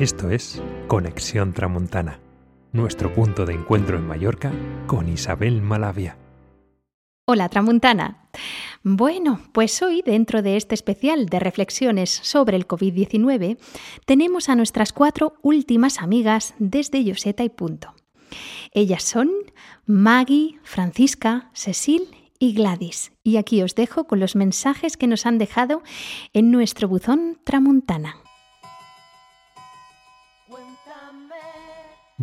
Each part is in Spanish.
Esto es Conexión Tramontana, nuestro punto de encuentro en Mallorca con Isabel Malavia. Hola Tramontana. Bueno, pues hoy, dentro de este especial de reflexiones sobre el COVID-19, tenemos a nuestras cuatro últimas amigas desde Yoseta y Punto. Ellas son Maggie, Francisca, Cecil y Gladys. Y aquí os dejo con los mensajes que nos han dejado en nuestro buzón Tramontana.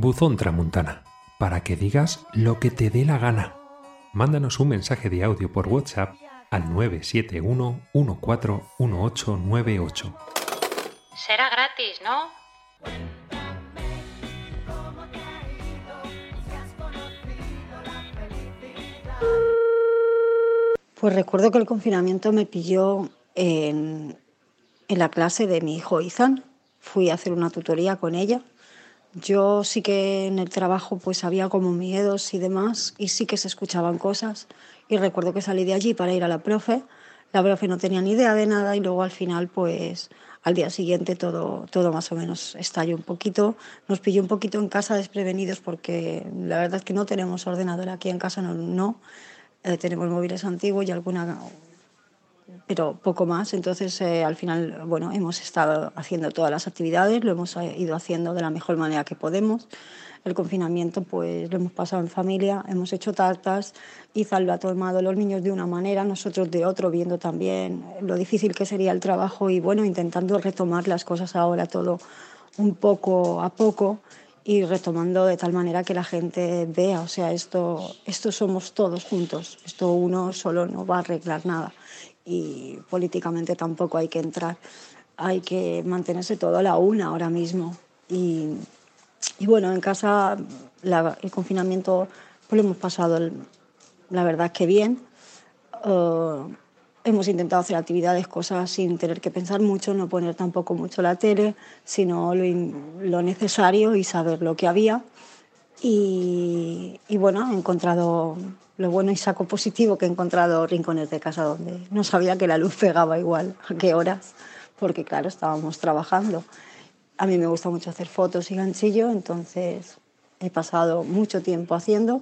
Buzón Tramontana, para que digas lo que te dé la gana. Mándanos un mensaje de audio por WhatsApp al 971 141898. Será gratis, ¿no? Pues recuerdo que el confinamiento me pilló en, en la clase de mi hijo Izan. Fui a hacer una tutoría con ella yo sí que en el trabajo pues había como miedos y demás y sí que se escuchaban cosas y recuerdo que salí de allí para ir a la profe. La profe no tenía ni idea de nada y luego al final pues al día siguiente todo, todo más o menos estalló un poquito. Nos pilló un poquito en casa desprevenidos porque la verdad es que no tenemos ordenador aquí en casa, no. no. Eh, tenemos móviles antiguos y alguna pero poco más. Entonces, eh, al final, bueno, hemos estado haciendo todas las actividades, lo hemos eh, ido haciendo de la mejor manera que podemos. El confinamiento, pues lo hemos pasado en familia, hemos hecho tartas, Izal lo ha tomado los niños de una manera, nosotros de otro, viendo también lo difícil que sería el trabajo y, bueno, intentando retomar las cosas ahora todo un poco a poco y retomando de tal manera que la gente vea, o sea, esto, esto somos todos juntos, esto uno solo no va a arreglar nada y políticamente tampoco hay que entrar. Hay que mantenerse todo a la una ahora mismo. Y, y bueno, en casa el confinamiento pues lo hemos pasado, la verdad que bien. Uh, hemos intentado hacer actividades, cosas sin tener que pensar mucho, no poner tampoco mucho la tele, sino lo, lo necesario y saber lo que había. Y, y bueno, he encontrado lo bueno y saco positivo que he encontrado rincones de casa donde no sabía que la luz pegaba igual a qué horas, porque claro, estábamos trabajando. A mí me gusta mucho hacer fotos y ganchillo, entonces he pasado mucho tiempo haciendo.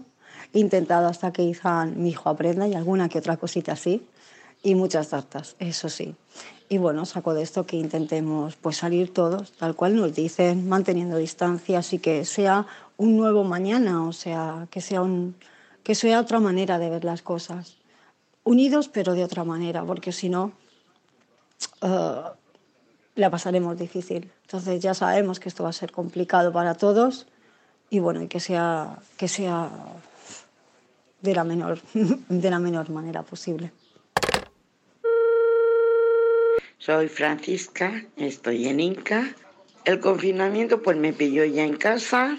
He intentado hasta que Izan, mi hijo, aprenda y alguna que otra cosita así. Y muchas tartas, eso sí. Y bueno, saco de esto que intentemos pues salir todos, tal cual nos dicen, manteniendo distancia, así que sea un nuevo mañana, o sea, que sea un, que sea otra manera de ver las cosas. Unidos, pero de otra manera, porque si no, eh, la pasaremos difícil. Entonces ya sabemos que esto va a ser complicado para todos y bueno, y que sea, que sea de, la menor, de la menor manera posible. Soy Francisca, estoy en Inca. El confinamiento pues me pilló ya en casa,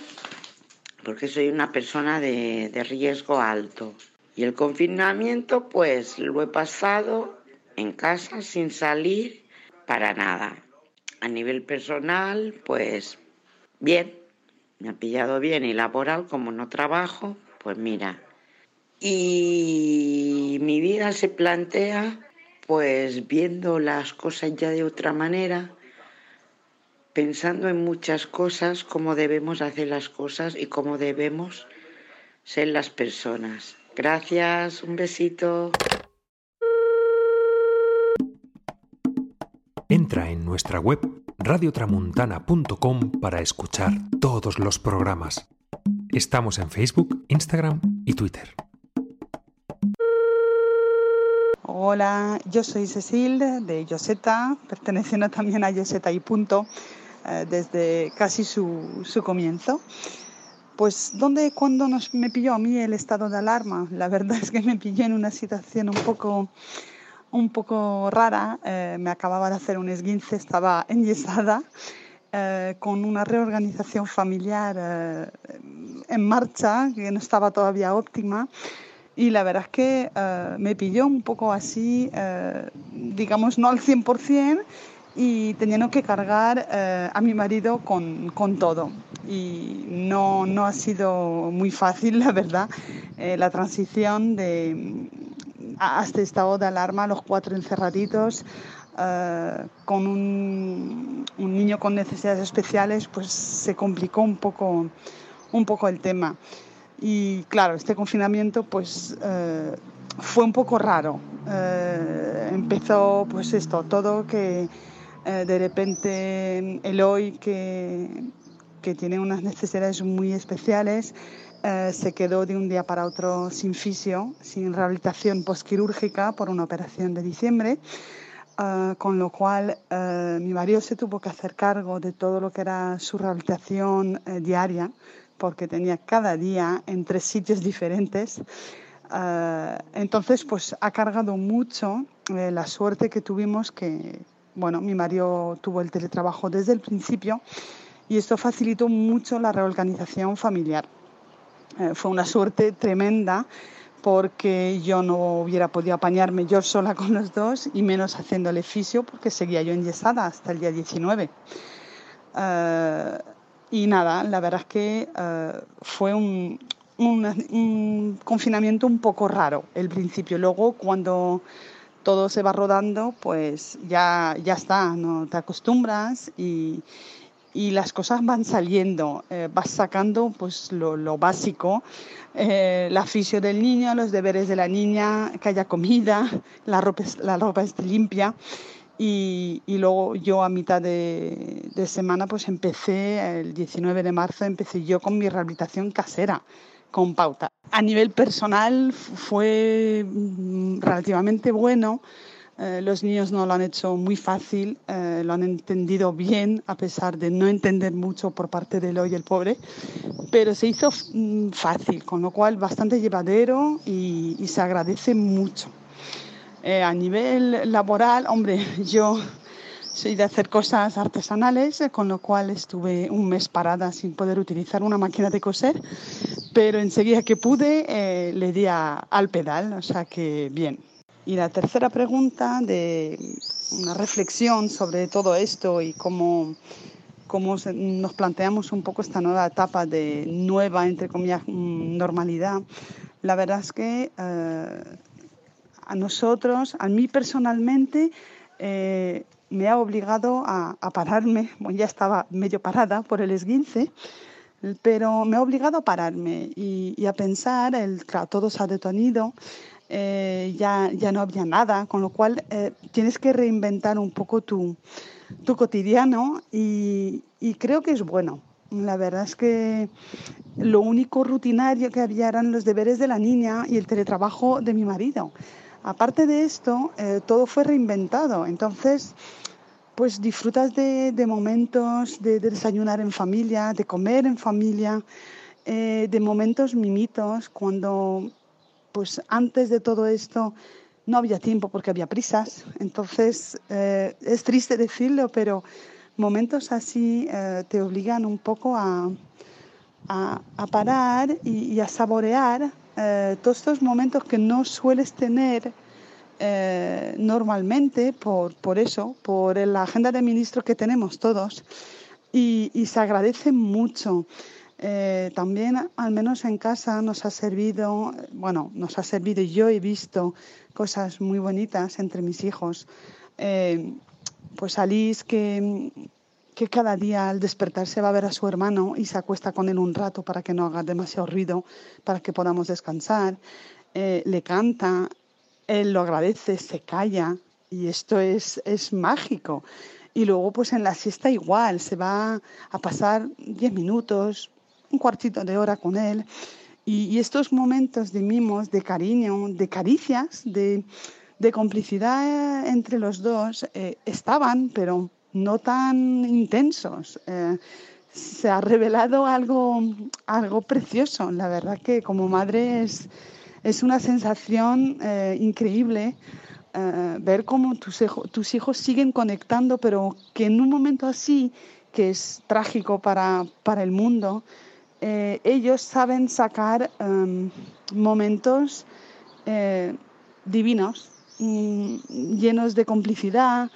porque soy una persona de, riesgo alto. Y el confinamiento, pues lo he pasado en casa sin salir para nada. A nivel personal, pues bien, me ha pillado bien y laboral, como no trabajo, pues mira. Y mi vida se plantea pues viendo las cosas ya de otra manera, pensando en muchas cosas, cómo debemos hacer las cosas y cómo debemos ser las personas. Gracias, un besito. Entra en nuestra web radiotramuntana.com para escuchar todos los programas. Estamos en Facebook, Instagram y Twitter. Hola, yo soy Cecil de Yoseta, perteneciendo también a Yoseta y Punto. Eh, desde casi su, su comienzo. Pues, ¿dónde, cuando nos, me pilló a mí el estado de alarma? La verdad es que me pillé en una situación un poco, un poco rara. Eh, me acababa de hacer un esguince, estaba enyesada, eh, con una reorganización familiar en marcha que no estaba todavía óptima. Y la verdad es que me pilló un poco así, digamos, no al 100%, y teniendo que cargar eh, a mi marido con, con, todo. Y no, no ha sido muy fácil, la verdad, eh, la transición de, a este estado de alarma, los cuatro encerraditos, con un, niño con necesidades especiales, pues se complicó un poco, un poco el tema. Y claro, este confinamiento pues fue un poco raro. empezó pues esto, todo que de repente Eloy, que, que tiene unas necesidades muy especiales, eh, se quedó de un día para otro sin fisio, sin rehabilitación postquirúrgica por una operación de diciembre, eh, con lo cual eh, mi marido se tuvo que hacer cargo de todo lo que era su rehabilitación diaria, porque tenía cada día en tres sitios diferentes. entonces, pues ha cargado mucho la suerte que tuvimos que, bueno, mi marido tuvo el teletrabajo desde el principio y esto facilitó mucho la reorganización familiar. Eh, fue una suerte tremenda porque yo no hubiera podido apañarme yo sola con los dos y menos haciéndole fisio porque seguía yo enyesada hasta el día 19. Eh, y nada, la verdad es que eh, fue un, un, confinamiento un poco raro el principio. Luego, cuando todo se va rodando, pues ya, ya está, ¿no? te acostumbras y, y las cosas van saliendo, eh, vas sacando pues lo, básico, eh, la fisio del niño, los deberes de la niña, que haya comida, la ropa, la ropa esté limpia. Y, luego yo a mitad de, semana pues empecé, el 19 de marzo empecé yo con mi rehabilitación casera, con pauta. A nivel personal fue mm, relativamente bueno eh, los niños no lo han hecho muy fácil, eh, lo han entendido bien, a pesar de no entender mucho por parte de hoy el pobre, pero se hizo mm, fácil, con lo cual bastante llevadero y, se agradece mucho. Eh, a nivel laboral, hombre, yo soy de hacer cosas artesanales, con lo cual estuve un mes parada sin poder utilizar una máquina de coser, pero enseguida que pude le di al pedal, o sea que bien. Y la tercera pregunta de una reflexión sobre todo esto y cómo, cómo nos planteamos un poco esta nueva etapa de nueva, entre comillas, mm, normalidad. La verdad es que eh, a nosotros, a mí personalmente, eh, me ha obligado a, pararme, bueno, ya estaba medio parada por el esguince, pero me ha obligado a pararme y, a pensar, el, claro, todo se ha detenido, eh, ya, ya no había nada, con lo cual eh, tienes que reinventar un poco tu, tu cotidiano y, y, creo que es bueno. La verdad es que lo único rutinario que había eran los deberes de la niña y el teletrabajo de mi marido. Aparte de esto, eh, todo fue reinventado. Entonces, pues disfrutas de, momentos de, de, desayunar en familia, de comer en familia, de momentos mimitos, cuando pues antes de todo esto no había tiempo porque había prisas. Entonces, eh, es triste decirlo, pero momentos así eh, te obligan un poco a, a, parar y, a saborear eh, todos estos momentos que no sueles tener normalmente por, por, eso, por la agenda de ministros que tenemos todos. Y, y se agradece mucho. Eh, también, al menos en casa, nos ha servido, bueno, nos ha servido, yo he visto cosas muy bonitas entre mis hijos. Eh, pues Alice, que, que cada día al despertarse va a ver a su hermano y se acuesta con él un rato para que no haga demasiado ruido, para que podamos descansar. Eh, le canta, él lo agradece, se calla y esto es, es mágico. Y luego pues en la siesta igual, se va a pasar 10 minutos, un cuartito de hora con él. Y, estos momentos de mimos, de cariño, de caricias, de, de complicidad entre los dos eh, estaban, pero no tan intensos. Eh, se ha revelado algo, algo precioso. La verdad que como madre es, una sensación eh, increíble ver cómo tus, tus hijos siguen conectando, pero que en un momento así, que es trágico para, para el mundo, eh, ellos saben sacar em, momentos eh, divinos, mm, llenos de complicidad,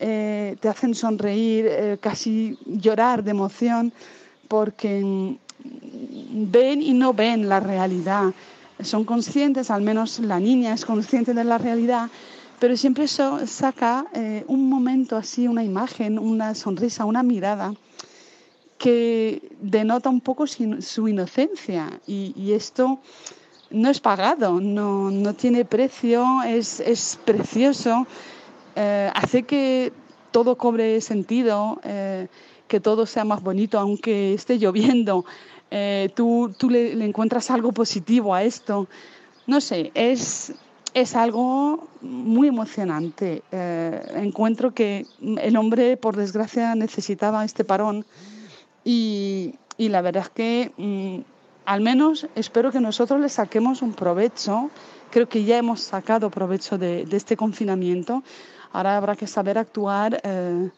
eh, te hacen sonreír, casi llorar de emoción, porque ven y no ven la realidad. Son conscientes, al menos la niña es consciente de la realidad, pero siempre eso saca eh, un momento así, una imagen, una sonrisa, una mirada que denota un poco su inocencia y, esto no es pagado, no, no tiene precio, es precioso, eh, hace que todo cobre sentido, eh, que todo sea más bonito, aunque esté lloviendo, tú, tú le, encuentras algo positivo a esto. No sé, es, es algo muy emocionante. Eh, encuentro que el hombre, por desgracia, necesitaba este parón y, la verdad es que mm, al menos espero que nosotros le saquemos un provecho. Creo que ya hemos sacado provecho de, este confinamiento. Ahora habrá que saber actuar eh,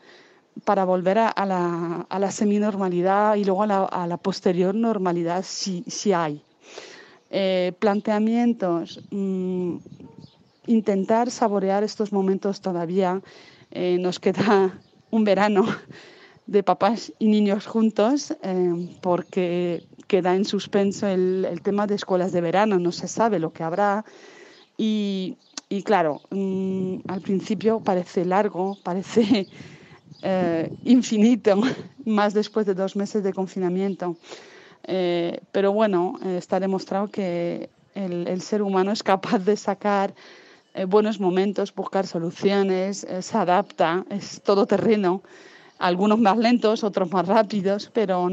para volver a, la, a, la, seminormalidad y luego a la, posterior normalidad si, si hay. Eh, planteamientos, mm, intentar saborear estos momentos todavía. Eh, nos queda un verano de papás y niños juntos eh, porque queda en suspenso el, tema de escuelas de verano, no se sabe lo que habrá y, claro, mm, al principio parece largo, parece infinito, más después de dos meses de confinamiento. Eh, pero bueno, eh, está demostrado que el, ser humano es capaz de sacar eh, buenos momentos, buscar soluciones, se adapta, es todo terreno, algunos más lentos, otros más rápidos, pero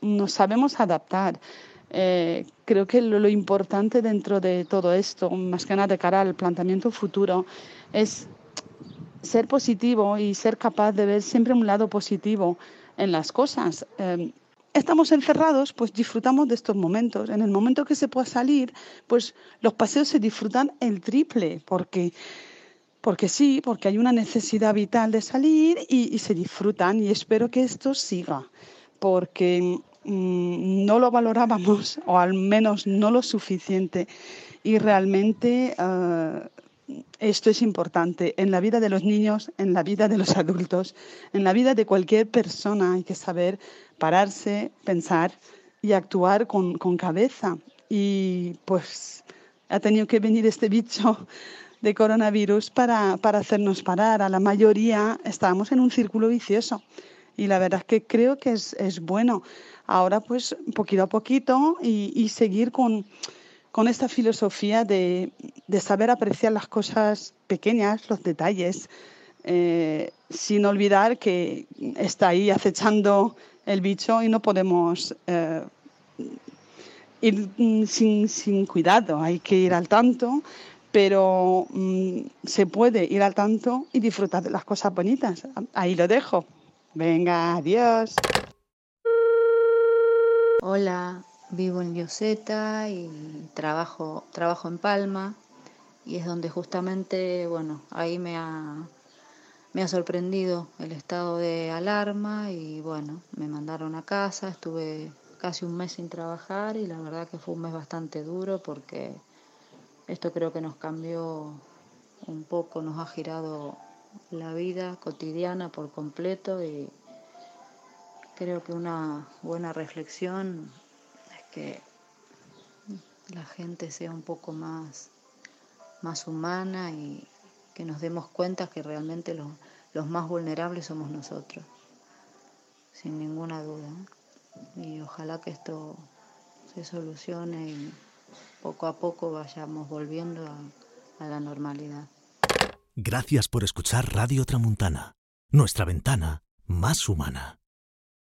nos sabemos adaptar. Creo que lo, importante dentro de todo esto, más que nada de cara al planteamiento futuro, es ser positivo y ser capaz de ver siempre un lado positivo en las cosas estamos encerrados, pues disfrutamos de estos momentos. En el momento que se pueda salir, pues los paseos se disfrutan el triple, porque, porque sí, porque hay una necesidad vital de salir y, se disfrutan. Y espero que esto siga, porque mm, no lo valorábamos, o al menos no lo suficiente. Y realmente ah, esto es importante en la vida de los niños, en la vida de los adultos, en la vida de cualquier persona. Hay que saber pararse, pensar y actuar con, cabeza. Y pues ha tenido que venir este bicho de coronavirus para, hacernos parar. A la mayoría estábamos en un círculo vicioso y la verdad es que creo que es, bueno. Ahora pues poquito a poquito y, seguir con, esta filosofía de, saber apreciar las cosas pequeñas, los detalles, eh, sin olvidar que está ahí acechando el bicho y no podemos eh, ir mm, sin, cuidado, hay que ir al tanto, pero mm, se puede ir al tanto y disfrutar de las cosas bonitas. Ahí lo dejo. Venga, adiós. Hola, vivo en Lloseta y trabajo, trabajo en Palma y es donde justamente, bueno, ahí me ha me ha sorprendido el estado de alarma y bueno, me mandaron a casa, estuve casi un mes sin trabajar y la verdad que fue un mes bastante duro porque esto creo que nos cambió un poco, nos ha girado la vida cotidiana por completo y creo que una buena reflexión es que la gente sea un poco más, más humana y, que nos demos cuenta que realmente los, los más vulnerables somos nosotros, sin ninguna duda. Y ojalá que esto se solucione y poco a poco vayamos volviendo a, a la normalidad. Gracias por escuchar Radio Tramuntana, nuestra ventana más humana.